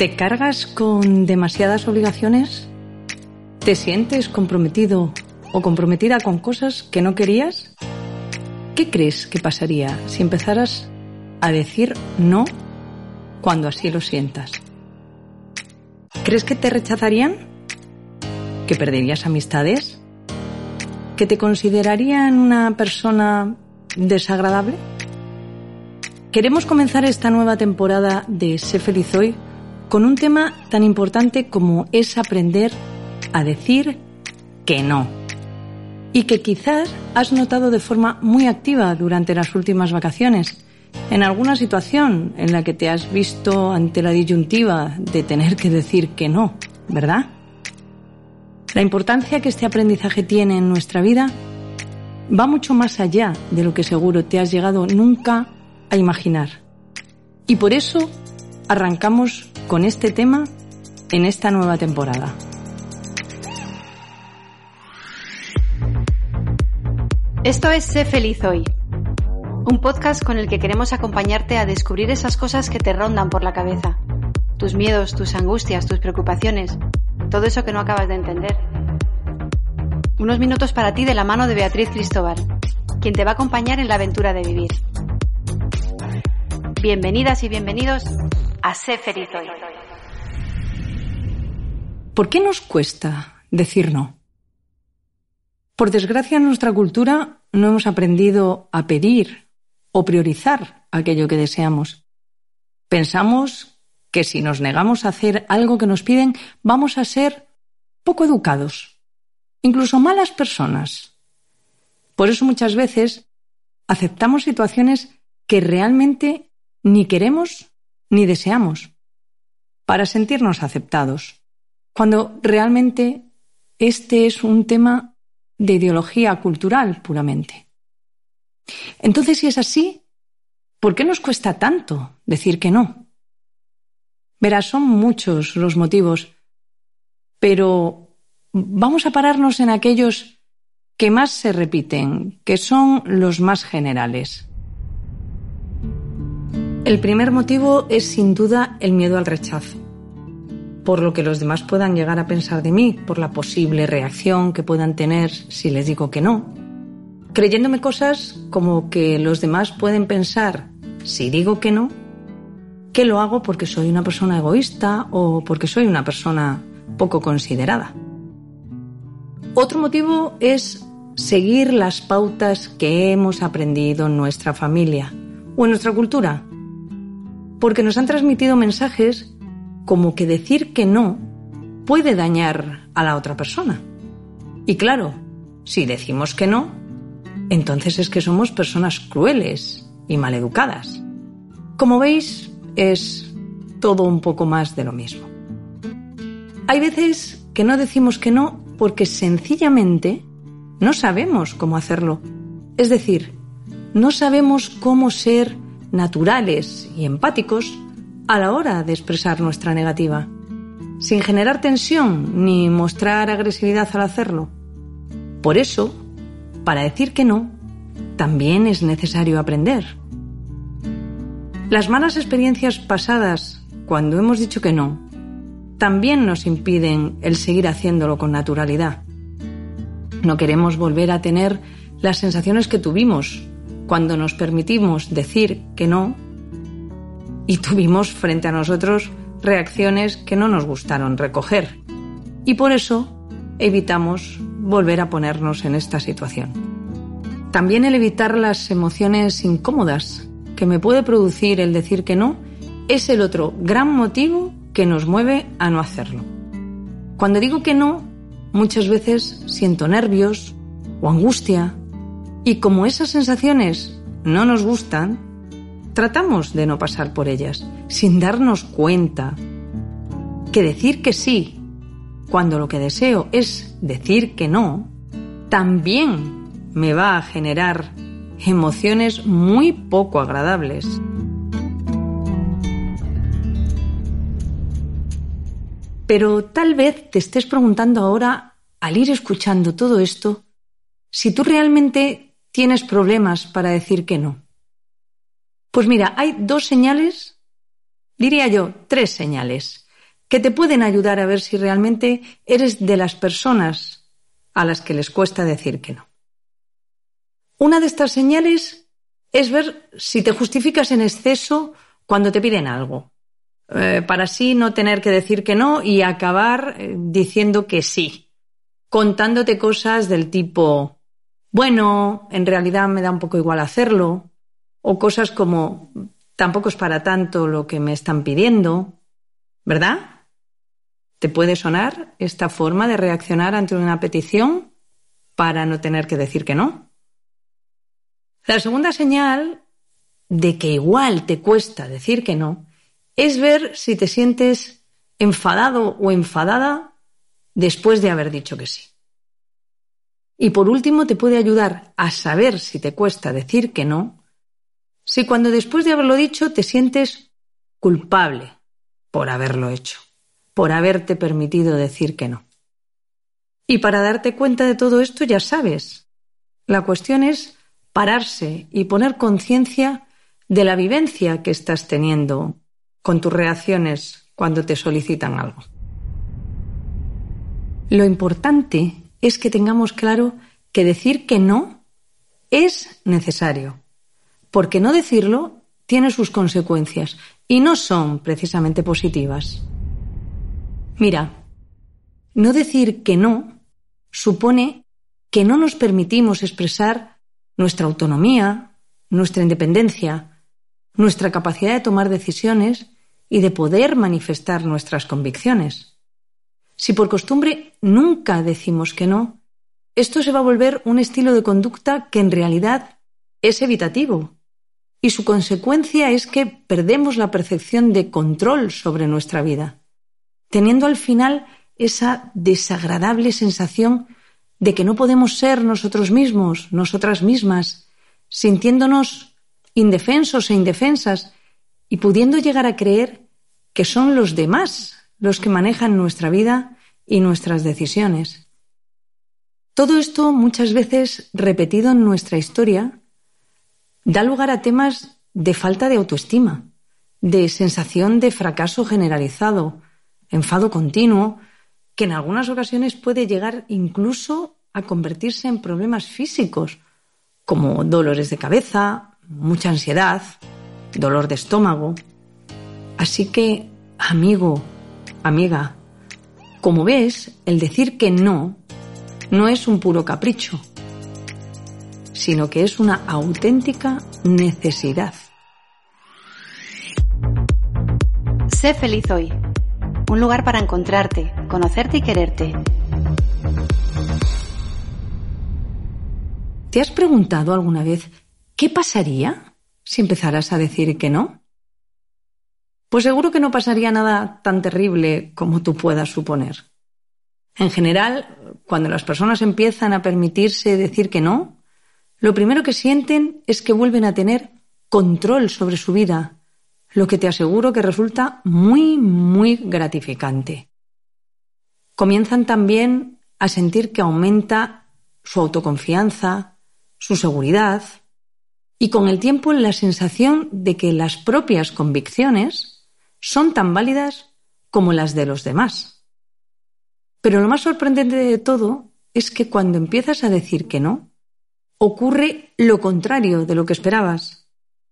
¿Te cargas con demasiadas obligaciones? ¿Te sientes comprometido o comprometida con cosas que no querías? ¿Qué crees que pasaría si empezaras a decir no cuando así lo sientas? ¿Crees que te rechazarían? ¿Que perderías amistades? ¿Que te considerarían una persona desagradable? Queremos comenzar esta nueva temporada de Sé feliz hoy con un tema tan importante como es aprender a decir que no. Y que quizás has notado de forma muy activa durante las últimas vacaciones, en alguna situación en la que te has visto ante la disyuntiva de tener que decir que no, ¿verdad? La importancia que este aprendizaje tiene en nuestra vida va mucho más allá de lo que seguro te has llegado nunca a imaginar. Y por eso arrancamos con este tema en esta nueva temporada. Esto es Sé feliz hoy, un podcast con el que queremos acompañarte a descubrir esas cosas que te rondan por la cabeza, tus miedos, tus angustias, tus preocupaciones, todo eso que no acabas de entender. Unos minutos para ti de la mano de Beatriz Cristóbal, quien te va a acompañar en la aventura de vivir. Bienvenidas y bienvenidos a hoy. ¿Por qué nos cuesta decir no? Por desgracia en nuestra cultura no hemos aprendido a pedir o priorizar aquello que deseamos. Pensamos que si nos negamos a hacer algo que nos piden vamos a ser poco educados, incluso malas personas. Por eso muchas veces aceptamos situaciones que realmente ni queremos ni deseamos, para sentirnos aceptados, cuando realmente este es un tema de ideología cultural puramente. Entonces, si es así, ¿por qué nos cuesta tanto decir que no? Verás, son muchos los motivos, pero vamos a pararnos en aquellos que más se repiten, que son los más generales. El primer motivo es sin duda el miedo al rechazo por lo que los demás puedan llegar a pensar de mí, por la posible reacción que puedan tener si les digo que no. Creyéndome cosas como que los demás pueden pensar, si digo que no, que lo hago porque soy una persona egoísta o porque soy una persona poco considerada. Otro motivo es seguir las pautas que hemos aprendido en nuestra familia o en nuestra cultura, porque nos han transmitido mensajes como que decir que no puede dañar a la otra persona. Y claro, si decimos que no, entonces es que somos personas crueles y maleducadas. Como veis, es todo un poco más de lo mismo. Hay veces que no decimos que no porque sencillamente no sabemos cómo hacerlo. Es decir, no sabemos cómo ser naturales y empáticos a la hora de expresar nuestra negativa, sin generar tensión ni mostrar agresividad al hacerlo. Por eso, para decir que no, también es necesario aprender. Las malas experiencias pasadas, cuando hemos dicho que no, también nos impiden el seguir haciéndolo con naturalidad. No queremos volver a tener las sensaciones que tuvimos cuando nos permitimos decir que no y tuvimos frente a nosotros reacciones que no nos gustaron recoger. Y por eso evitamos volver a ponernos en esta situación. También el evitar las emociones incómodas que me puede producir el decir que no es el otro gran motivo que nos mueve a no hacerlo. Cuando digo que no, muchas veces siento nervios o angustia y como esas sensaciones no nos gustan, tratamos de no pasar por ellas, sin darnos cuenta que decir que sí cuando lo que deseo es decir que no, también me va a generar emociones muy poco agradables. Pero tal vez te estés preguntando ahora, al ir escuchando todo esto, si tú realmente tienes problemas para decir que no. Pues mira, hay dos señales, diría yo, tres señales, que te pueden ayudar a ver si realmente eres de las personas a las que les cuesta decir que no. Una de estas señales es ver si te justificas en exceso cuando te piden algo, eh, para así no tener que decir que no y acabar eh, diciendo que sí, contándote cosas del tipo, bueno, en realidad me da un poco igual hacerlo, o cosas como, tampoco es para tanto lo que me están pidiendo, ¿verdad? ¿Te puede sonar esta forma de reaccionar ante una petición para no tener que decir que no? La segunda señal de que igual te cuesta decir que no es ver si te sientes enfadado o enfadada después de haber dicho que sí. Y por último, te puede ayudar a saber si te cuesta decir que no, si cuando después de haberlo dicho te sientes culpable por haberlo hecho, por haberte permitido decir que no. Y para darte cuenta de todo esto ya sabes, la cuestión es pararse y poner conciencia de la vivencia que estás teniendo con tus reacciones cuando te solicitan algo. Lo importante es que tengamos claro que decir que no es necesario, porque no decirlo tiene sus consecuencias y no son precisamente positivas. Mira, no decir que no supone que no nos permitimos expresar nuestra autonomía, nuestra independencia, nuestra capacidad de tomar decisiones y de poder manifestar nuestras convicciones. Si por costumbre nunca decimos que no, esto se va a volver un estilo de conducta que en realidad es evitativo. Y su consecuencia es que perdemos la percepción de control sobre nuestra vida, teniendo al final esa desagradable sensación de que no podemos ser nosotros mismos, nosotras mismas, sintiéndonos indefensos e indefensas y pudiendo llegar a creer que son los demás los que manejan nuestra vida y nuestras decisiones. Todo esto, muchas veces repetido en nuestra historia, da lugar a temas de falta de autoestima, de sensación de fracaso generalizado, enfado continuo, que en algunas ocasiones puede llegar incluso a convertirse en problemas físicos, como dolores de cabeza, mucha ansiedad, dolor de estómago. Así que, amigo, amiga, como ves, el decir que no no es un puro capricho, sino que es una auténtica necesidad. Sé feliz hoy un lugar para encontrarte, conocerte y quererte. ¿Te has preguntado alguna vez qué pasaría si empezaras a decir que no? Pues seguro que no pasaría nada tan terrible como tú puedas suponer. En general, cuando las personas empiezan a permitirse decir que no, lo primero que sienten es que vuelven a tener control sobre su vida lo que te aseguro que resulta muy, muy gratificante. Comienzan también a sentir que aumenta su autoconfianza, su seguridad y con el tiempo la sensación de que las propias convicciones son tan válidas como las de los demás. Pero lo más sorprendente de todo es que cuando empiezas a decir que no, ocurre lo contrario de lo que esperabas.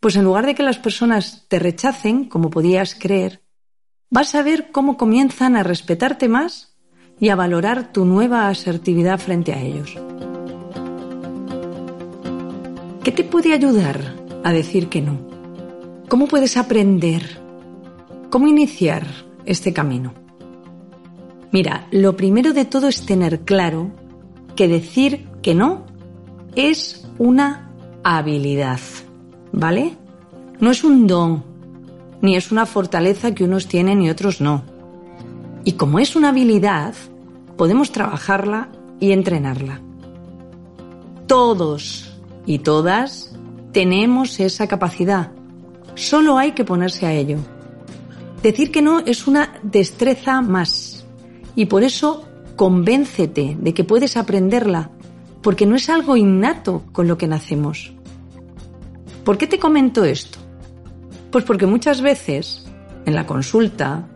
Pues en lugar de que las personas te rechacen, como podías creer, vas a ver cómo comienzan a respetarte más y a valorar tu nueva asertividad frente a ellos. ¿Qué te puede ayudar a decir que no? ¿Cómo puedes aprender? ¿Cómo iniciar este camino? Mira, lo primero de todo es tener claro que decir que no es una habilidad. ¿vale? No es un don, ni es una fortaleza que unos tienen y otros no. Y como es una habilidad, podemos trabajarla y entrenarla. Todos y todas tenemos esa capacidad. Solo hay que ponerse a ello. Decir que no es una destreza más. Y por eso convéncete de que puedes aprenderla, porque no es algo innato con lo que nacemos. ¿Por qué te comento esto? Pues porque muchas veces, en la consulta,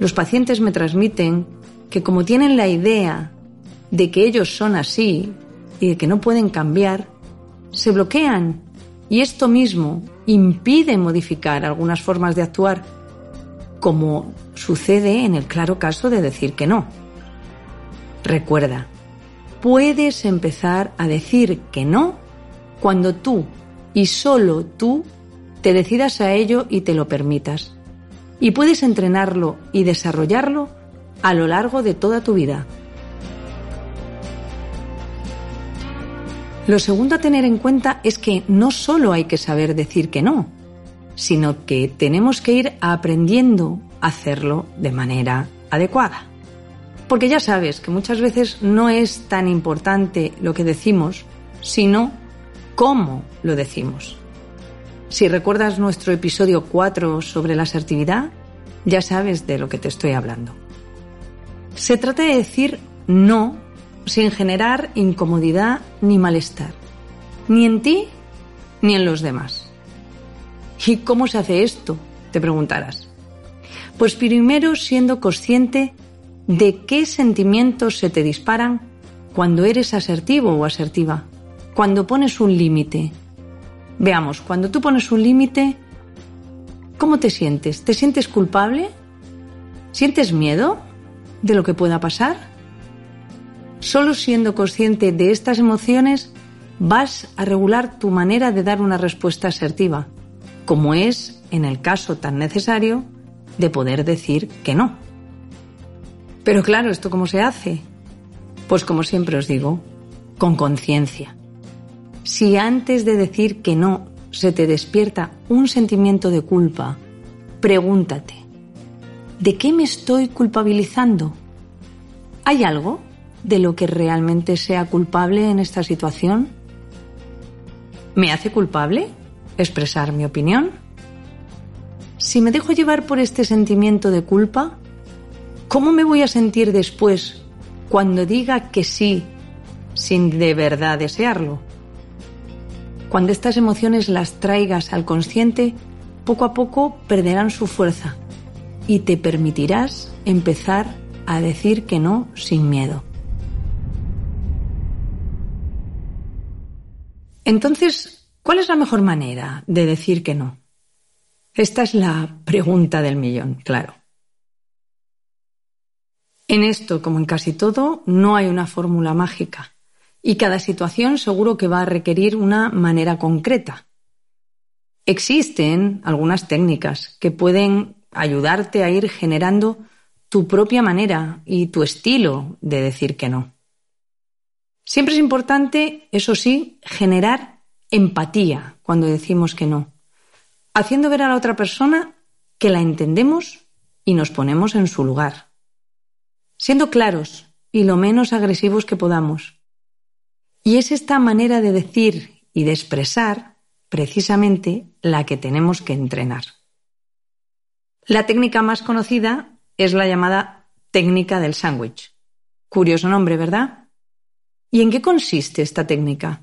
los pacientes me transmiten que como tienen la idea de que ellos son así y de que no pueden cambiar, se bloquean y esto mismo impide modificar algunas formas de actuar, como sucede en el claro caso de decir que no. Recuerda, puedes empezar a decir que no cuando tú y solo tú te decidas a ello y te lo permitas. Y puedes entrenarlo y desarrollarlo a lo largo de toda tu vida. Lo segundo a tener en cuenta es que no solo hay que saber decir que no, sino que tenemos que ir aprendiendo a hacerlo de manera adecuada. Porque ya sabes que muchas veces no es tan importante lo que decimos, sino cómo lo decimos. Si recuerdas nuestro episodio 4 sobre la asertividad, ya sabes de lo que te estoy hablando. Se trata de decir no sin generar incomodidad ni malestar, ni en ti ni en los demás. ¿Y cómo se hace esto? Te preguntarás. Pues primero siendo consciente de qué sentimientos se te disparan cuando eres asertivo o asertiva, cuando pones un límite, Veamos, cuando tú pones un límite, ¿cómo te sientes? ¿Te sientes culpable? ¿Sientes miedo de lo que pueda pasar? Solo siendo consciente de estas emociones vas a regular tu manera de dar una respuesta asertiva, como es, en el caso tan necesario, de poder decir que no. Pero claro, ¿esto cómo se hace? Pues como siempre os digo, con conciencia. Si antes de decir que no se te despierta un sentimiento de culpa, pregúntate, ¿de qué me estoy culpabilizando? ¿Hay algo de lo que realmente sea culpable en esta situación? ¿Me hace culpable expresar mi opinión? Si me dejo llevar por este sentimiento de culpa, ¿cómo me voy a sentir después cuando diga que sí sin de verdad desearlo? Cuando estas emociones las traigas al consciente, poco a poco perderán su fuerza y te permitirás empezar a decir que no sin miedo. Entonces, ¿cuál es la mejor manera de decir que no? Esta es la pregunta del millón, claro. En esto, como en casi todo, no hay una fórmula mágica y cada situación seguro que va a requerir una manera concreta. Existen algunas técnicas que pueden ayudarte a ir generando tu propia manera y tu estilo de decir que no. Siempre es importante, eso sí, generar empatía cuando decimos que no, haciendo ver a la otra persona que la entendemos y nos ponemos en su lugar, siendo claros y lo menos agresivos que podamos, y es esta manera de decir y de expresar precisamente la que tenemos que entrenar. La técnica más conocida es la llamada técnica del sándwich. Curioso nombre, ¿verdad? ¿Y en qué consiste esta técnica?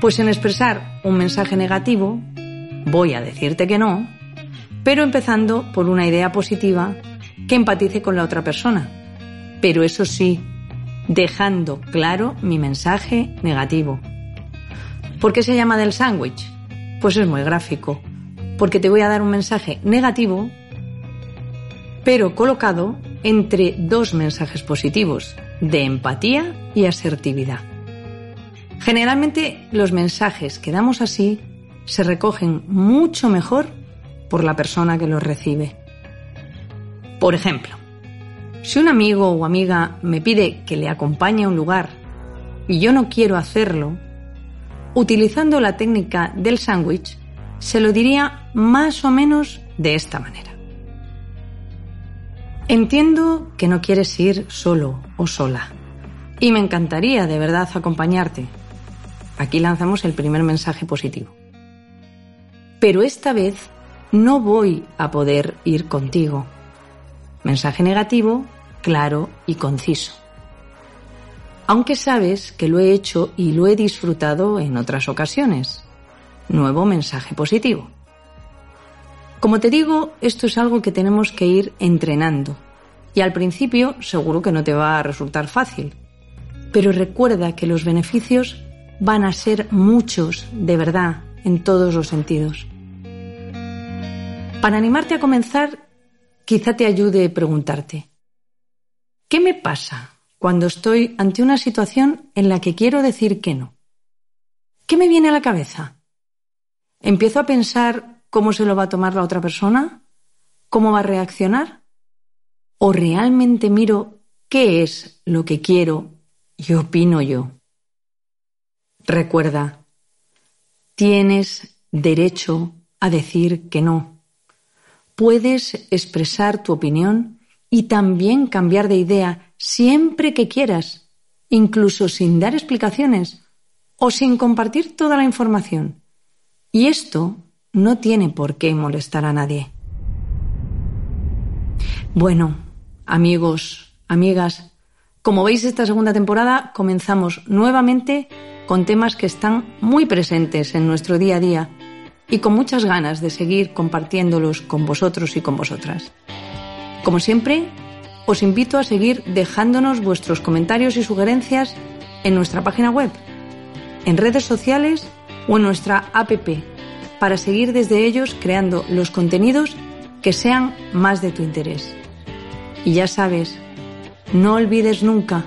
Pues en expresar un mensaje negativo, voy a decirte que no, pero empezando por una idea positiva que empatice con la otra persona. Pero eso sí, dejando claro mi mensaje negativo. ¿Por qué se llama del sándwich? Pues es muy gráfico, porque te voy a dar un mensaje negativo, pero colocado entre dos mensajes positivos, de empatía y asertividad. Generalmente los mensajes que damos así se recogen mucho mejor por la persona que los recibe. Por ejemplo, si un amigo o amiga me pide que le acompañe a un lugar y yo no quiero hacerlo, utilizando la técnica del sándwich, se lo diría más o menos de esta manera. Entiendo que no quieres ir solo o sola. Y me encantaría de verdad acompañarte. Aquí lanzamos el primer mensaje positivo. Pero esta vez no voy a poder ir contigo. Mensaje negativo, claro y conciso. Aunque sabes que lo he hecho y lo he disfrutado en otras ocasiones. Nuevo mensaje positivo. Como te digo, esto es algo que tenemos que ir entrenando. Y al principio seguro que no te va a resultar fácil. Pero recuerda que los beneficios van a ser muchos, de verdad, en todos los sentidos. Para animarte a comenzar, quizá te ayude preguntarte, ¿qué me pasa cuando estoy ante una situación en la que quiero decir que no? ¿Qué me viene a la cabeza? ¿Empiezo a pensar cómo se lo va a tomar la otra persona? ¿Cómo va a reaccionar? ¿O realmente miro qué es lo que quiero y opino yo? Recuerda, tienes derecho a decir que no. Puedes expresar tu opinión y también cambiar de idea siempre que quieras, incluso sin dar explicaciones o sin compartir toda la información. Y esto no tiene por qué molestar a nadie. Bueno, amigos, amigas, como veis esta segunda temporada comenzamos nuevamente con temas que están muy presentes en nuestro día a día y con muchas ganas de seguir compartiéndolos con vosotros y con vosotras. Como siempre, os invito a seguir dejándonos vuestros comentarios y sugerencias en nuestra página web, en redes sociales o en nuestra app para seguir desde ellos creando los contenidos que sean más de tu interés. Y ya sabes, no olvides nunca,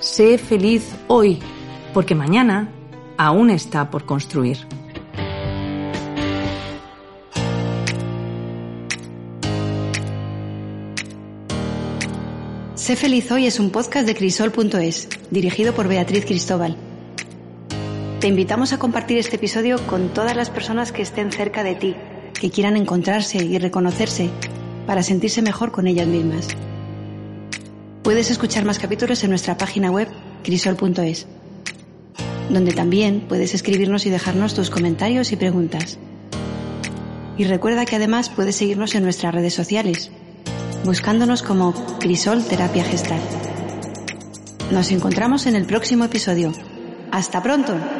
sé feliz hoy, porque mañana aún está por construir. Sé feliz hoy es un podcast de crisol.es, dirigido por Beatriz Cristóbal. Te invitamos a compartir este episodio con todas las personas que estén cerca de ti, que quieran encontrarse y reconocerse para sentirse mejor con ellas mismas. Puedes escuchar más capítulos en nuestra página web crisol.es, donde también puedes escribirnos y dejarnos tus comentarios y preguntas. Y recuerda que además puedes seguirnos en nuestras redes sociales, buscándonos como Crisol Terapia Gestal. Nos encontramos en el próximo episodio. ¡Hasta pronto!